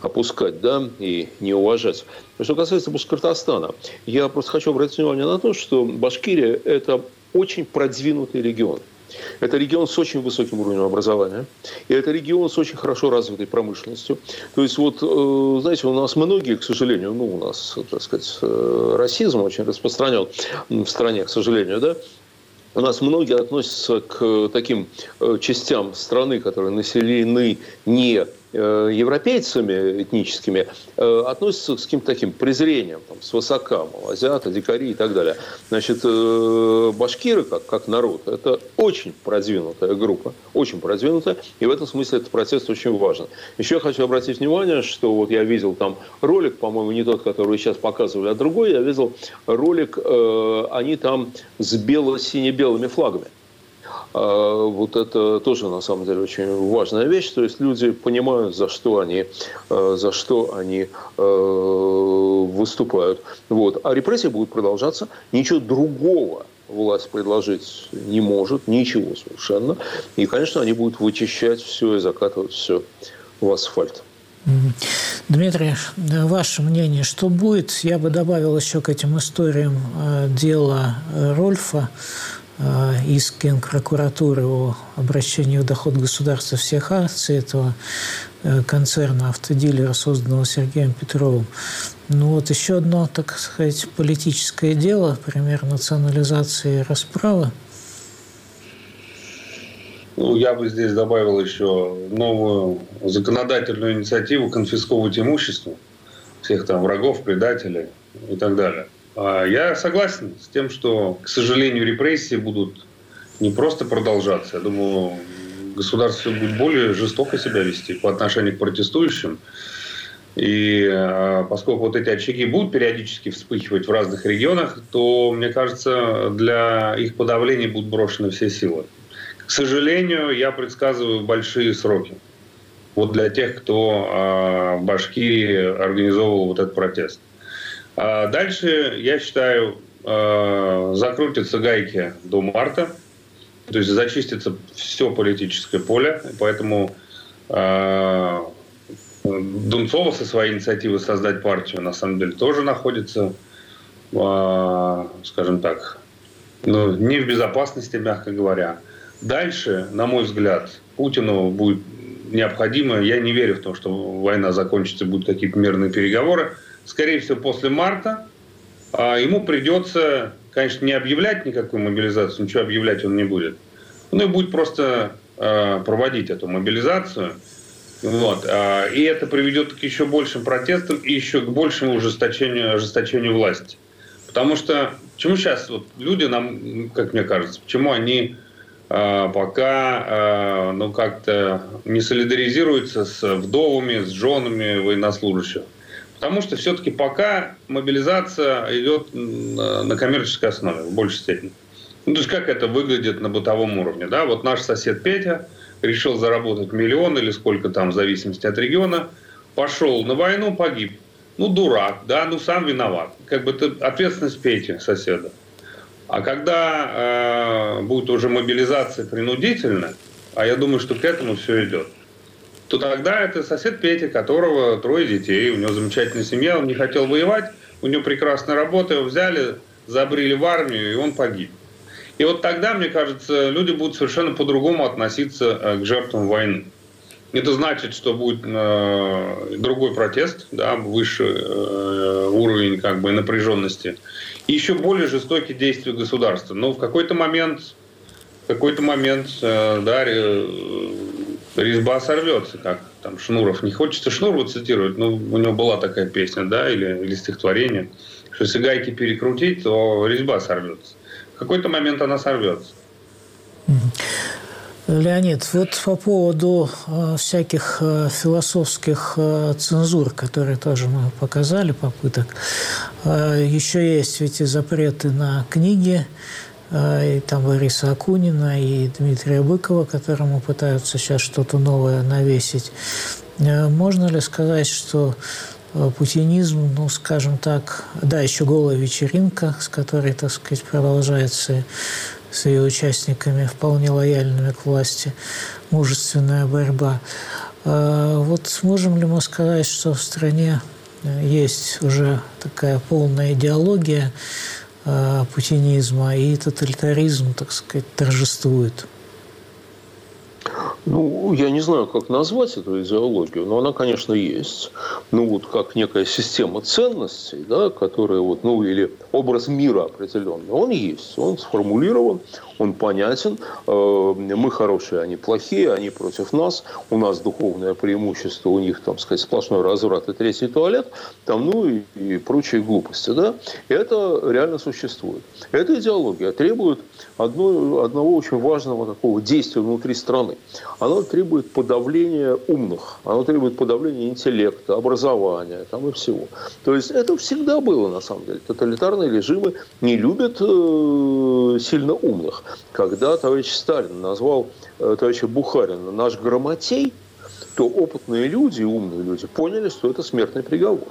опускать, да, и не уважать. Что касается Башкортостана, я просто хочу обратить внимание на то, что Башкирия – это очень продвинутый регион. Это регион с очень высоким уровнем образования. И это регион с очень хорошо развитой промышленностью. То есть, вот, э, знаете, у нас многие, к сожалению, ну, у нас, так сказать, э, расизм очень распространен в стране, к сожалению, да, у нас многие относятся к таким э, частям страны, которые населены не европейцами этническими э, относятся с каким-то таким презрением, там, с высока, мол, азиаты, дикари и так далее. Значит, э, башкиры, как, как народ, это очень продвинутая группа, очень продвинутая, и в этом смысле этот процесс очень важен. Еще я хочу обратить внимание, что вот я видел там ролик, по-моему, не тот, который сейчас показывали, а другой, я видел ролик, они там с бело-сине-белыми флагами. А, вот это тоже на самом деле очень важная вещь. То есть люди понимают, за что они, а, за что они а, выступают. Вот. А репрессии будут продолжаться. Ничего другого власть предложить не может, ничего совершенно. И, конечно, они будут вычищать все и закатывать все в асфальт. Дмитрий, ваше мнение, что будет? Я бы добавил еще к этим историям дела Рольфа Э, иск Генпрокуратуры о обращении в доход государства всех акций этого э, концерна автодилера, созданного Сергеем Петровым. Ну вот еще одно, так сказать, политическое дело, пример национализации расправы. Ну, я бы здесь добавил еще новую законодательную инициативу конфисковывать имущество всех там врагов, предателей и так далее. А, я согласен с тем, что, к сожалению, репрессии будут не просто продолжаться. Я думаю, государство будет более жестоко себя вести по отношению к протестующим. И а, поскольку вот эти очаги будут периодически вспыхивать в разных регионах, то, мне кажется, для их подавления будут брошены все силы. К сожалению, я предсказываю большие сроки. Вот для тех, кто а, в Башкирии организовывал вот этот протест. А дальше, я считаю, э, закрутятся гайки до марта, то есть зачистится все политическое поле, поэтому э, Дунцова со своей инициативой создать партию, на самом деле, тоже находится, скажем так, ну, не в безопасности, мягко говоря. Дальше, на мой взгляд, Путину будет необходимо, я не верю в то, что война закончится, будут какие-то мирные переговоры, скорее всего, после марта. А ему придется, конечно, не объявлять никакую мобилизацию, ничего объявлять он не будет. Он и будет просто а, проводить эту мобилизацию. Вот. А, и это приведет к еще большим протестам и еще к большему ужесточению, ожесточению власти. Потому что почему сейчас вот люди нам, как мне кажется, почему они пока ну, как-то не солидаризируются с вдовами, с женами военнослужащих? Потому что все-таки пока мобилизация идет на коммерческой основе в большей степени. Ну, то есть как это выглядит на бытовом уровне. Да? Вот наш сосед Петя решил заработать миллион или сколько там, в зависимости от региона, пошел на войну, погиб. Ну, дурак, да, ну, сам виноват. Как бы это ответственность Пети, соседа. А когда э, будет уже мобилизация принудительная, а я думаю, что к этому все идет, то тогда это сосед Петя, которого трое детей, у него замечательная семья, он не хотел воевать, у него прекрасная работа, его взяли, забрили в армию, и он погиб. И вот тогда, мне кажется, люди будут совершенно по-другому относиться э, к жертвам войны. Это значит, что будет э, другой протест, да, выше э, уровень как бы напряженности, и еще более жестокие действия государства. Но в какой-то момент, в какой-то момент, да, резьба сорвется, как там Шнуров. Не хочется Шнурова цитировать, но у него была такая песня, да, или, или стихотворение, что если гайки перекрутить, то резьба сорвется. В какой-то момент она сорвется. Леонид, вот по поводу э, всяких э, философских э, цензур, которые тоже мы показали, попыток, еще есть ведь и запреты на книги, и там Бориса Акунина, и Дмитрия Быкова, которому пытаются сейчас что-то новое навесить. Э, можно ли сказать, что э, путинизм, ну, скажем так, да, еще голая вечеринка, с которой, так сказать, продолжается с ее участниками, вполне лояльными к власти, мужественная борьба. А вот можем ли мы сказать, что в стране есть уже такая полная идеология а, путинизма и тоталитаризм, так сказать, торжествует? Ну, я не знаю, как назвать эту идеологию, но она, конечно, есть. Ну, вот как некая система ценностей, да, которая вот, ну, или образ мира определенный, он есть, он сформулирован, он понятен. Э, мы хорошие, они плохие, они против нас. У нас духовное преимущество, у них, там сказать, сплошной разврат и третий туалет, там, ну и, и прочие глупости. Да? Это реально существует. Эта идеология требует одно, одного очень важного такого действия внутри страны. Она требует подавления умных, она требует подавления интеллекта, образования там и всего. То есть это всегда было на самом деле. Тоталитарные режимы не любят э, сильно умных когда товарищ Сталин назвал э, товарища Бухарина наш грамотей, то опытные люди, умные люди поняли, что это смертный приговор.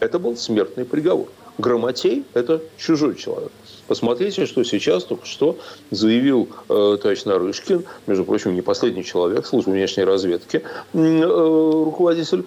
Это был смертный приговор. Грамотей – это чужой человек. Посмотрите, что сейчас только что заявил э, товарищ Нарышкин, между прочим, не последний человек службы внешней разведки, э, руководитель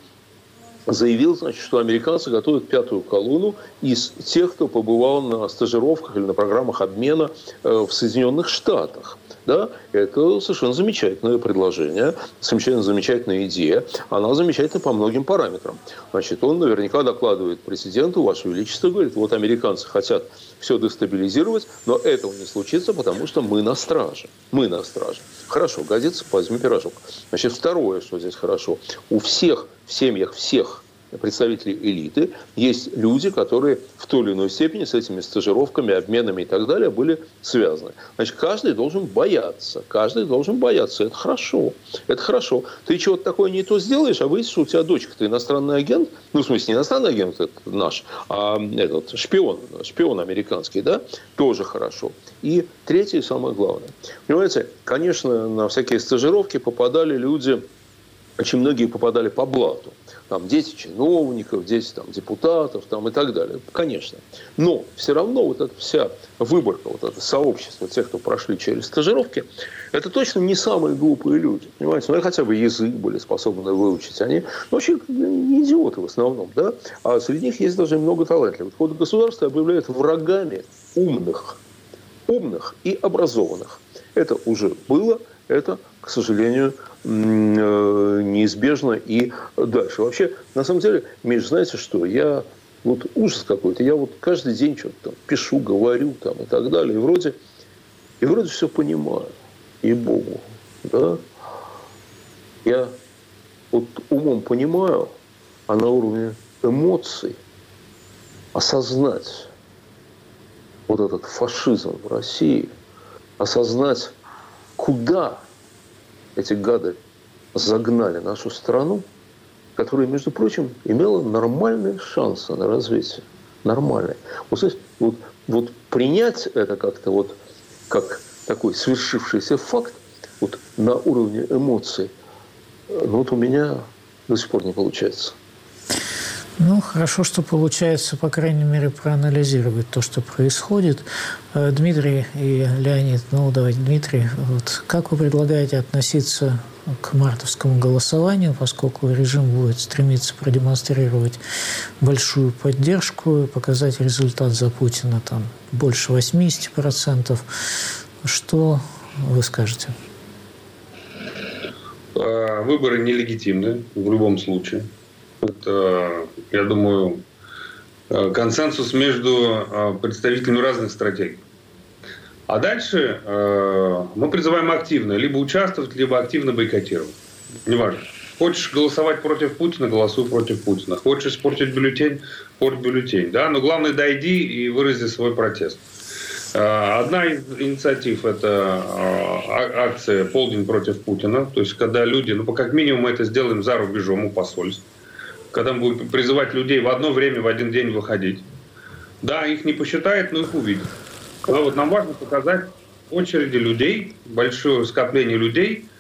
заявил, значит, что американцы готовят пятую колонну из тех, кто побывал на стажировках или на программах обмена э, в Соединенных Штатах. Да, это совершенно замечательное предложение, совершенно замечательная идея. Она замечательна по многим параметрам. Значит, он наверняка докладывает президенту, Ваше Величество, говорит, вот американцы хотят все дестабилизировать, но этого не случится, потому что мы на страже. Мы на страже. Хорошо, годится, возьми пирожок. Значит, второе, что здесь хорошо. У всех в семьях всех представителей элиты, есть люди, которые в той или иной степени с этими стажировками, обменами и так далее были связаны. Значит, каждый должен бояться. Каждый должен бояться. Это хорошо. Это хорошо. Ты чего-то такое не то сделаешь, а выяснишь, что у тебя дочка, ты иностранный агент, ну, в смысле, не иностранный агент это наш, а этот шпион, шпион американский, да, тоже хорошо. И третье, самое главное. Понимаете, конечно, на всякие стажировки попадали люди, очень многие попадали по блату там, дети чиновников, дети там, депутатов там, и так далее. Конечно. Но все равно вот эта вся выборка, вот это сообщество тех, кто прошли через стажировки, это точно не самые глупые люди. Понимаете? Ну, хотя бы язык были способны выучить. Они вообще не идиоты в основном. Да? А среди них есть даже много талантливых. Вот государство объявляет врагами умных. Умных и образованных. Это уже было, это, к сожалению, неизбежно и дальше. Вообще, на самом деле, Миш, знаете что, я вот ужас какой-то. Я вот каждый день что-то там пишу, говорю там и так далее. И вроде, и вроде все понимаю. И Богу. Да? Я вот умом понимаю, а на уровне эмоций осознать вот этот фашизм в России, осознать куда эти гады загнали нашу страну, которая, между прочим, имела нормальные шансы на развитие. Нормальные. Вот, вот, вот принять это как-то вот как такой свершившийся факт вот на уровне эмоций, ну вот у меня до сих пор не получается. Ну, хорошо, что получается, по крайней мере, проанализировать то, что происходит. Э, Дмитрий и Леонид, ну, давайте, Дмитрий, вот как вы предлагаете относиться к мартовскому голосованию, поскольку режим будет стремиться продемонстрировать большую поддержку показать результат за Путина там больше 80%. Что вы скажете? Э, выборы нелегитимны в любом случае. Это, я думаю, э, консенсус между э, представителями разных стратегий. А дальше э, мы призываем активно либо участвовать, либо активно бойкотировать. Неважно. Хочешь голосовать против Путина, голосуй против Путина. Хочешь испортить бюллетень, порт бюллетень. Да? Но главное, дойди и вырази свой протест. А, одна из инициатив – это а, акция «Полдень против Путина». То есть, когда люди, ну, как минимум, мы это сделаем за рубежом у посольств. Когда мы будем призывать людей в одно время, в один день выходить. Да, их не посчитает, но их увидят. Но вот нам важно показать очереди людей, большое скопление людей –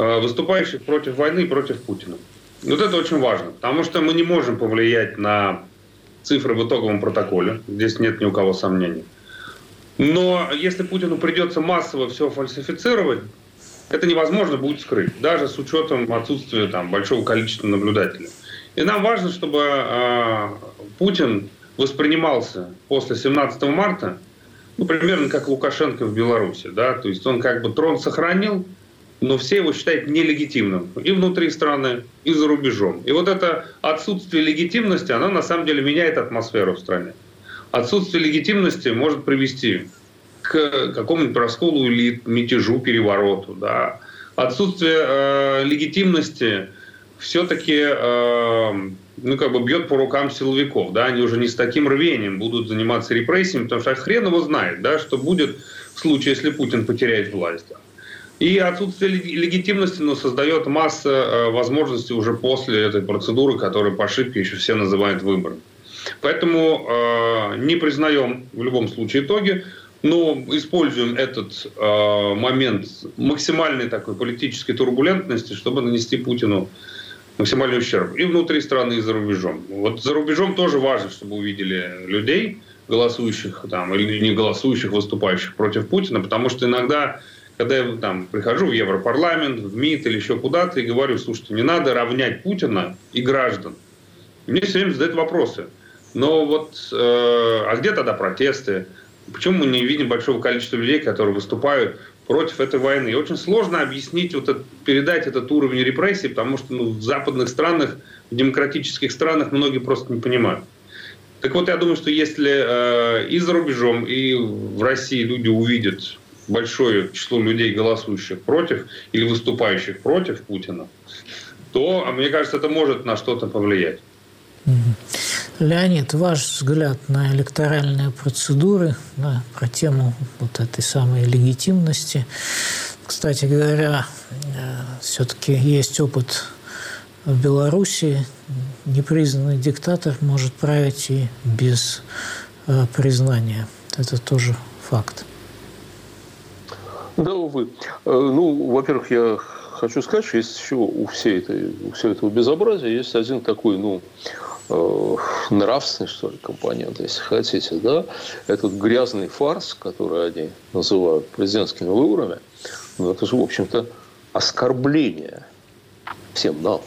Э, выступающих против войны и против Путина. Вот это очень важно, потому что мы не можем повлиять на цифры в итоговом протоколе. Здесь нет ни у кого сомнений. Но если Путину придется массово все фальсифицировать, это невозможно будет скрыть, даже с учетом отсутствия там, большого количества наблюдателей. И нам важно, чтобы э, Путин воспринимался после 17 марта, ну, примерно как Лукашенко в Беларуси. Да? То есть он как бы трон сохранил, но все его считают нелегитимным и внутри страны, и за рубежом. И вот это отсутствие легитимности, оно на самом деле меняет атмосферу в стране. Отсутствие легитимности может привести к какому-нибудь расколу или мятежу, перевороту. Да. Отсутствие э, легитимности все-таки э, ну, как бы бьет по рукам силовиков. Да. Они уже не с таким рвением будут заниматься репрессиями, потому что хрен его знает, да, что будет в случае, если Путин потеряет власть. И отсутствие легитимности ну, создает масса э, возможностей уже после этой процедуры, которую по ошибке еще все называют выбором. Поэтому э, не признаем в любом случае итоги, но используем этот э, момент максимальной такой политической турбулентности, чтобы нанести Путину максимальный ущерб и внутри страны, и за рубежом. Вот за рубежом тоже важно, чтобы увидели людей, голосующих там, или не голосующих, выступающих против Путина, потому что иногда когда я там прихожу в Европарламент, в МИД или еще куда-то и говорю, слушайте, не надо равнять Путина и граждан. Мне все время задают вопросы. Но вот, э, а где тогда протесты? Почему мы не видим большого количества людей, которые выступают против этой войны? И очень сложно объяснить, вот это, передать этот уровень репрессий, потому что ну, в западных странах, в демократических странах многие просто не понимают. Так вот, я думаю, что если э, и за рубежом, и в России люди увидят большое число людей, голосующих против или выступающих против Путина, то, а мне кажется, это может на что-то повлиять. Леонид, ваш взгляд на электоральные процедуры, да, про тему вот этой самой легитимности. Кстати говоря, э, все-таки есть опыт в Беларуси. Непризнанный диктатор может править и без э, признания. Это тоже факт. Да, увы. Э, ну, во-первых, я хочу сказать, что есть еще у всей этой, у всего этого безобразия есть один такой, ну, нравственный, что ли, компонент, если хотите, да, этот грязный фарс, который они называют президентскими выборами, ну, это же, в общем-то, оскорбление всем нам.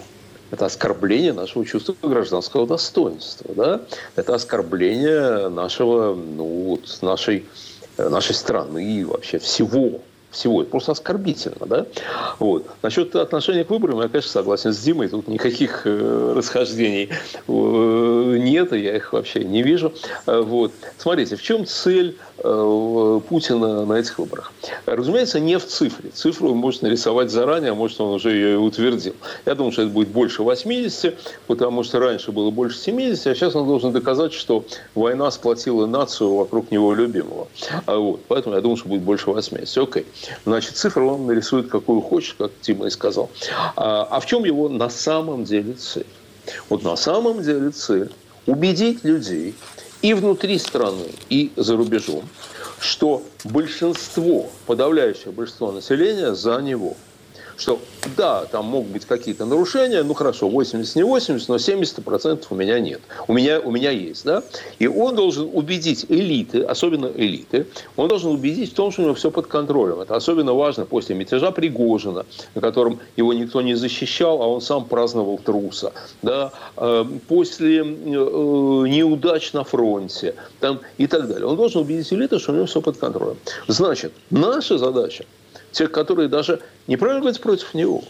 Это оскорбление нашего чувства гражданского достоинства, да? Это оскорбление нашего, ну, вот, нашей, нашей страны и вообще всего всего. Это просто оскорбительно. Да? Вот. Насчет отношения к выборам я, конечно, согласен с Димой. Тут никаких э, расхождений э, нет, я их вообще не вижу. Э, вот. Смотрите, в чем цель Путина на этих выборах? Разумеется, не в цифре. Цифру он может нарисовать заранее, а может, он уже ее и утвердил. Я думаю, что это будет больше 80, потому что раньше было больше 70, а сейчас он должен доказать, что война сплотила нацию вокруг него любимого. А вот. Поэтому я думаю, что будет больше 80. Окей. Значит, цифру он нарисует какую хочет, как Тима и сказал. А, а в чем его на самом деле цель? Вот на самом деле цель убедить людей и внутри страны, и за рубежом, что большинство, подавляющее большинство населения за него – что да, там могут быть какие-то нарушения, ну хорошо, 80 не 80, но 70% у меня нет. У меня, у меня есть, да? И он должен убедить элиты, особенно элиты, он должен убедить в том, что у него все под контролем. Это особенно важно после мятежа Пригожина, на котором его никто не защищал, а он сам праздновал труса. Да? Э, после э, неудач на фронте там, и так далее. Он должен убедить элиты, что у него все под контролем. Значит, наша задача – тех, которые даже неправильно говорят против него.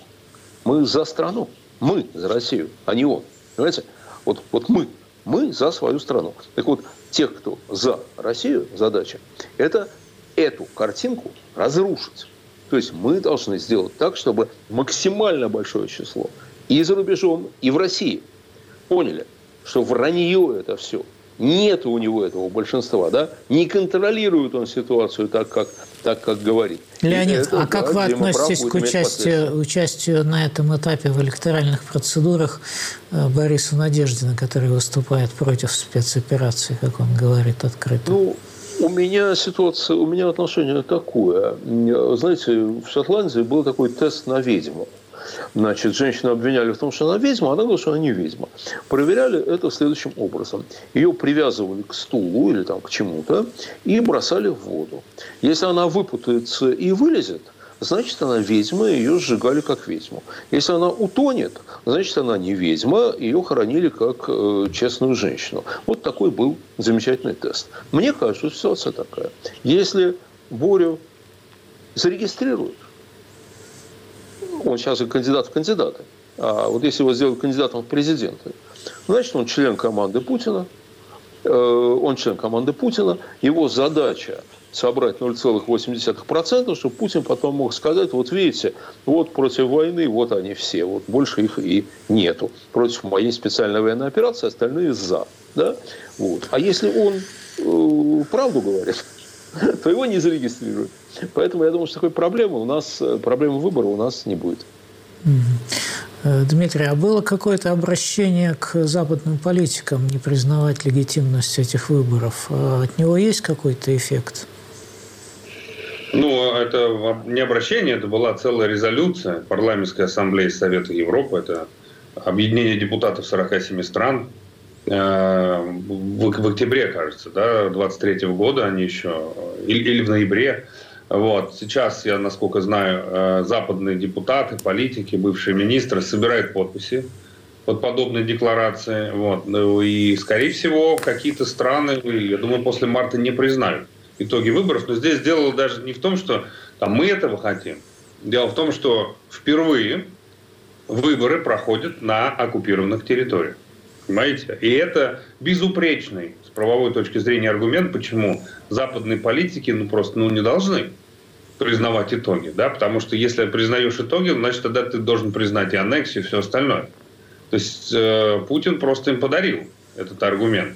Мы за страну, мы за Россию, а не он. Понимаете? Вот, вот мы, мы за свою страну. Так вот, тех, кто за Россию, задача, это эту картинку разрушить. То есть мы должны сделать так, чтобы максимально большое число и за рубежом, и в России поняли, что вранье это все. Нет у него этого большинства, да? Не контролирует он ситуацию так, как, так, как говорит. Леонид, это, а как да, вы относитесь к участию, участию на этом этапе в электоральных процедурах э, Бориса Надеждина, который выступает против спецоперации, как он говорит открыто? Ну, у меня ситуация, у меня отношение такое. Знаете, в Шотландии был такой тест на ведьму. Значит, женщину обвиняли в том, что она ведьма, а она говорила, что она не ведьма. Проверяли это следующим образом. Ее привязывали к стулу или там, к чему-то и бросали в воду. Если она выпутается и вылезет, значит, она ведьма, и ее сжигали как ведьму. Если она утонет, значит, она не ведьма, ее хоронили как э, честную женщину. Вот такой был замечательный тест. Мне кажется, ситуация такая. Если Борю зарегистрируют, он сейчас и кандидат в кандидаты. А вот если его сделают кандидатом в президенты, значит, он член команды Путина, э, он член команды Путина, его задача собрать 0,8%, чтобы Путин потом мог сказать, вот видите, вот против войны, вот они все, вот больше их и нету. Против моей специальной военной операции остальные за. Да? Вот. А если он э, правду говорит, то его не зарегистрируют. Поэтому я думаю, что такой проблемы у нас, проблемы выбора у нас не будет. Э, Дмитрий, а было какое-то обращение к западным политикам не признавать легитимность этих выборов? А от него есть какой-то эффект? Ну, это не обращение, это была целая резолюция Парламентской ассамблеи Совета Европы. Это объединение депутатов 47 стран, Э, в, в октябре, кажется, да, 23 -го года они еще, или, или в ноябре. Вот. Сейчас, я, насколько знаю, э, западные депутаты, политики, бывшие министры собирают подписи под подобные декларации. Вот. Ну и, скорее всего, какие-то страны, я думаю, после марта не признают итоги выборов. Но здесь дело даже не в том, что там, мы этого хотим. Дело в том, что впервые выборы проходят на оккупированных территориях. Понимаете? И это безупречный с правовой точки зрения аргумент, почему западные политики ну, просто ну, не должны признавать итоги. Да? Потому что если признаешь итоги, значит, тогда ты должен признать и аннексию, и все остальное. То есть э, Путин просто им подарил этот аргумент.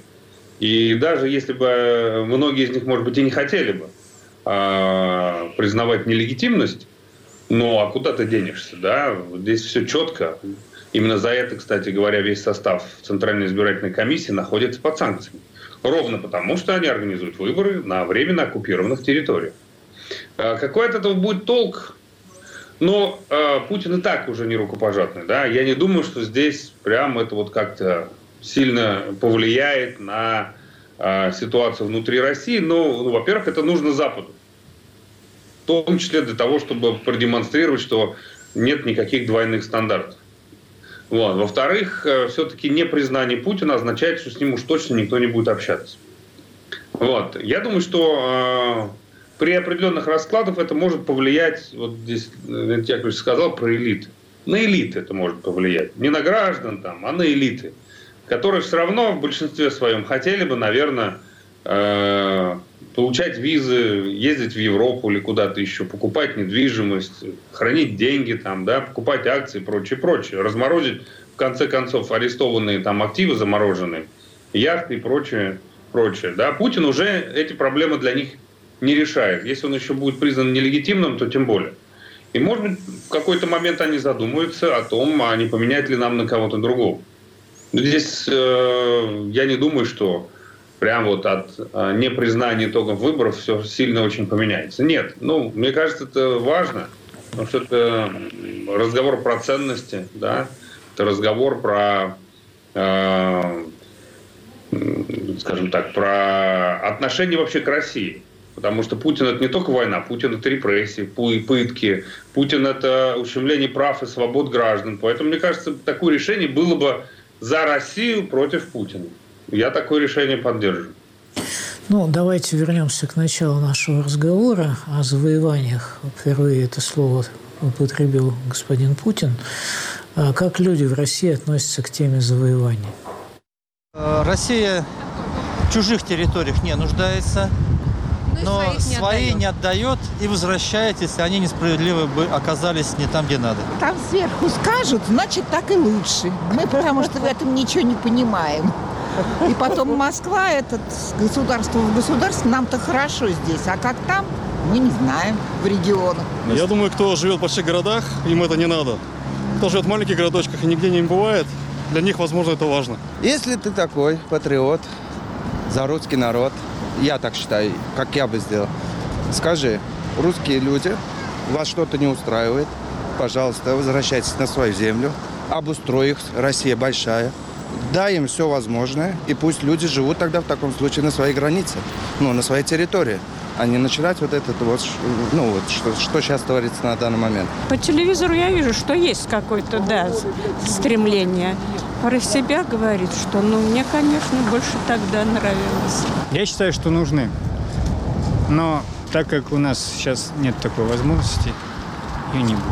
И даже если бы многие из них, может быть, и не хотели бы э, признавать нелегитимность, ну а куда ты денешься, да? Здесь все четко. Именно за это, кстати говоря, весь состав Центральной избирательной комиссии находится под санкциями. Ровно потому, что они организуют выборы на временно оккупированных территориях. А какой от этого будет толк? Но э, Путин и так уже не рукопожатный. Да? Я не думаю, что здесь прям это вот как-то сильно повлияет на э, ситуацию внутри России. Но, ну, во-первых, это нужно Западу. В том числе для того, чтобы продемонстрировать, что нет никаких двойных стандартов. Вот. Во-вторых, э, все-таки непризнание Путина означает, что с ним уж точно никто не будет общаться. Вот. Я думаю, что э, при определенных раскладах это может повлиять, вот здесь Леонид Яковлевич сказал про элиты. На элиты это может повлиять. Не на граждан, там, а на элиты, которые все равно в большинстве своем хотели бы, наверное, э, получать визы, ездить в Европу или куда-то еще, покупать недвижимость, хранить деньги там, да, покупать акции и прочее, прочее, разморозить в конце концов арестованные там активы замороженные, яхты и прочее, прочее. Да. Путин уже эти проблемы для них не решает. Если он еще будет признан нелегитимным, то тем более. И, может быть, в какой-то момент они задумаются о том, а не поменять ли нам на кого-то другого. Здесь э, я не думаю, что прям вот от а, непризнания итогов выборов все сильно очень поменяется. Нет, ну, мне кажется, это важно, потому что это разговор про ценности, да, это разговор про, э, скажем так, про отношение вообще к России. Потому что Путин это не только война, Путин это репрессии, пытки, Путин это ущемление прав и свобод граждан. Поэтому, мне кажется, такое решение было бы за Россию против Путина. Я такое решение поддерживаю. Ну, давайте вернемся к началу нашего разговора о завоеваниях. Впервые это слово употребил господин Путин. А как люди в России относятся к теме завоеваний? Россия в чужих территориях не нуждается. но не свои не отдает и возвращает, если они несправедливы бы оказались не там, где надо. Там сверху скажут, значит, так и лучше. Мы потому что в этом ничего не понимаем. И потом Москва, этот государство в государстве, нам-то хорошо здесь. А как там, мы не знаем в регионах. Я думаю, кто живет в больших городах, им это не надо. Кто живет в маленьких городочках и нигде не бывает, для них, возможно, это важно. Если ты такой патриот за русский народ, я так считаю, как я бы сделал, скажи, русские люди, вас что-то не устраивает, пожалуйста, возвращайтесь на свою землю, обустрой их, Россия большая, дай им все возможное, и пусть люди живут тогда в таком случае на своей границе, ну, на своей территории а не начинать вот это вот, ну вот, что, что сейчас творится на данный момент. По телевизору я вижу, что есть какое-то, да, стремление. Про себя говорит, что, ну, мне, конечно, больше тогда нравилось. Я считаю, что нужны. Но так как у нас сейчас нет такой возможности, ее не будет.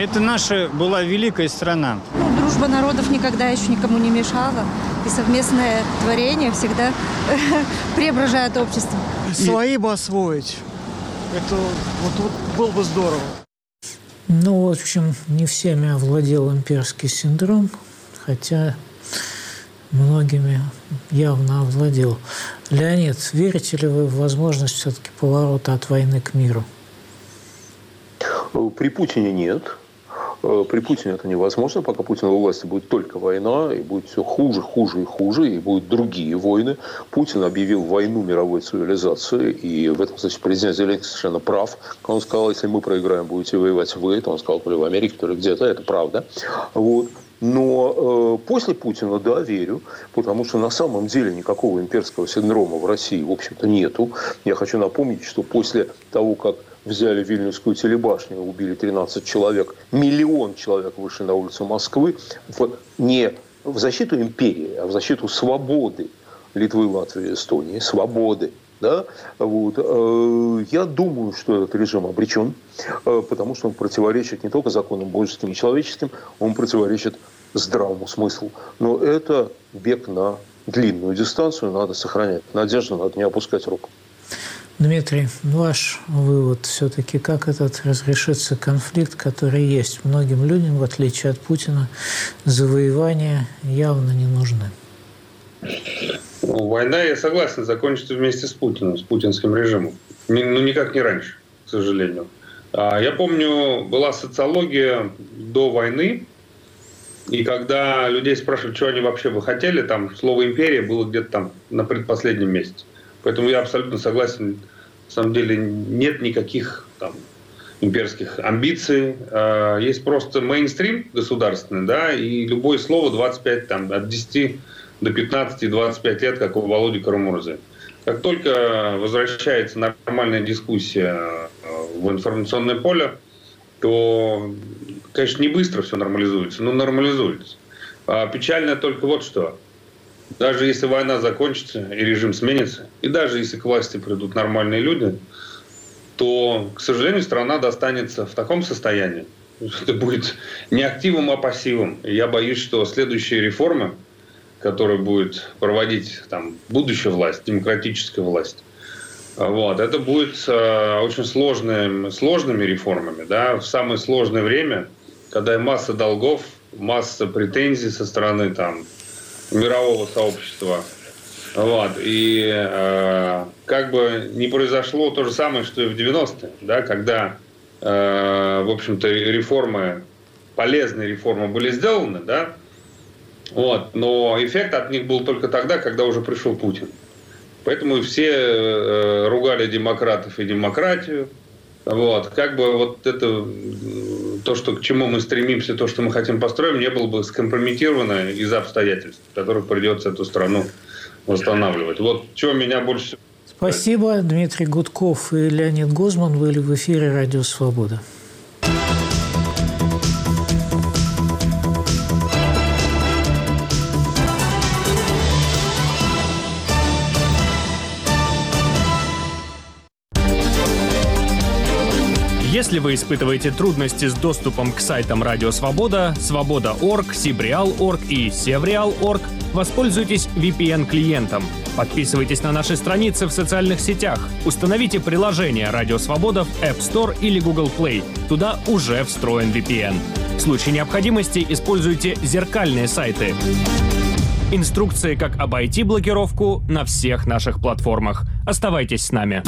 Это наша была великая страна. Дружба народов никогда еще никому не мешала. И совместное творение всегда преображает общество. Свои бы освоить. Это вот, вот было бы здорово. Ну, в общем, не всеми овладел имперский синдром, хотя многими явно овладел. Леонид, верите ли вы в возможность все-таки поворота от войны к миру? При Путине нет. Э, при Путине это невозможно, пока Путин у власти будет только война, и будет все хуже, хуже и хуже, и будут другие войны. Путин объявил войну мировой цивилизации, и в этом, кстати, президент Зеленский совершенно прав. Он сказал, если мы проиграем, будете воевать вы, то он сказал, то ли в Америке, то ли где-то, это правда. Вот. Но э, после Путина, да, верю, потому что на самом деле никакого имперского синдрома в России, в общем-то, нету. Я хочу напомнить, что после того, как взяли Вильнюсскую телебашню, убили 13 человек, миллион человек вышли на улицу Москвы в, не в защиту империи, а в защиту свободы Литвы, Латвии, Эстонии, свободы. Да? Вот. Э, я думаю, что этот режим обречен, э, потому что он противоречит не только законам божеским и человеческим, он противоречит здравому смыслу. Но это бег на длинную дистанцию, надо сохранять надежду, надо не опускать руку. Дмитрий, ваш вывод все-таки, как этот разрешится конфликт, который есть многим людям, в отличие от Путина, завоевания явно не нужны? Ну, война, я согласен, закончится вместе с Путиным, с путинским режимом. Ну, никак не раньше, к сожалению. А, я помню, была социология до войны, и когда людей спрашивали, что они вообще бы хотели, там слово «империя» было где-то там на предпоследнем месте. Поэтому я абсолютно согласен. На самом деле нет никаких там, имперских амбиций. А, есть просто мейнстрим государственный, да, и любое слово 25, там, от 10 до 15-25 лет, как у Володи Карамурзы. Как только возвращается нормальная дискуссия а, в информационное поле, то, конечно, не быстро все нормализуется, но нормализуется. А печально только вот что. Даже если война закончится и режим сменится, и даже если к власти придут нормальные люди, то, к сожалению, страна достанется в таком состоянии, это будет не активом, а пассивом. Я боюсь, что следующие реформы, которые будет проводить там, будущая власть, демократическая власть, вот, это будет э, очень сложными, сложными реформами. Да? В самое сложное время, когда масса долгов, масса претензий со стороны там, мирового сообщества. Вот. И э, как бы не произошло то же самое, что и в 90-е, да, когда, э, в общем-то, реформы, полезные реформы были сделаны, да, вот, но эффект от них был только тогда, когда уже пришел Путин. Поэтому все э, ругали демократов и демократию. Вот, как бы вот это то, что, к чему мы стремимся, то, что мы хотим построить, не было бы скомпрометировано из-за обстоятельств, которых придется эту страну восстанавливать. Вот что меня больше Спасибо. Дмитрий Гудков и Леонид Гозман были в эфире «Радио Свобода». Если вы испытываете трудности с доступом к сайтам Радио Свобода, Свобода.орг, Сибреал.орг и Севреал.орг, воспользуйтесь VPN-клиентом. Подписывайтесь на наши страницы в социальных сетях. Установите приложение Радио Свобода в App Store или Google Play. Туда уже встроен VPN. В случае необходимости используйте зеркальные сайты. Инструкции, как обойти блокировку на всех наших платформах. Оставайтесь с нами.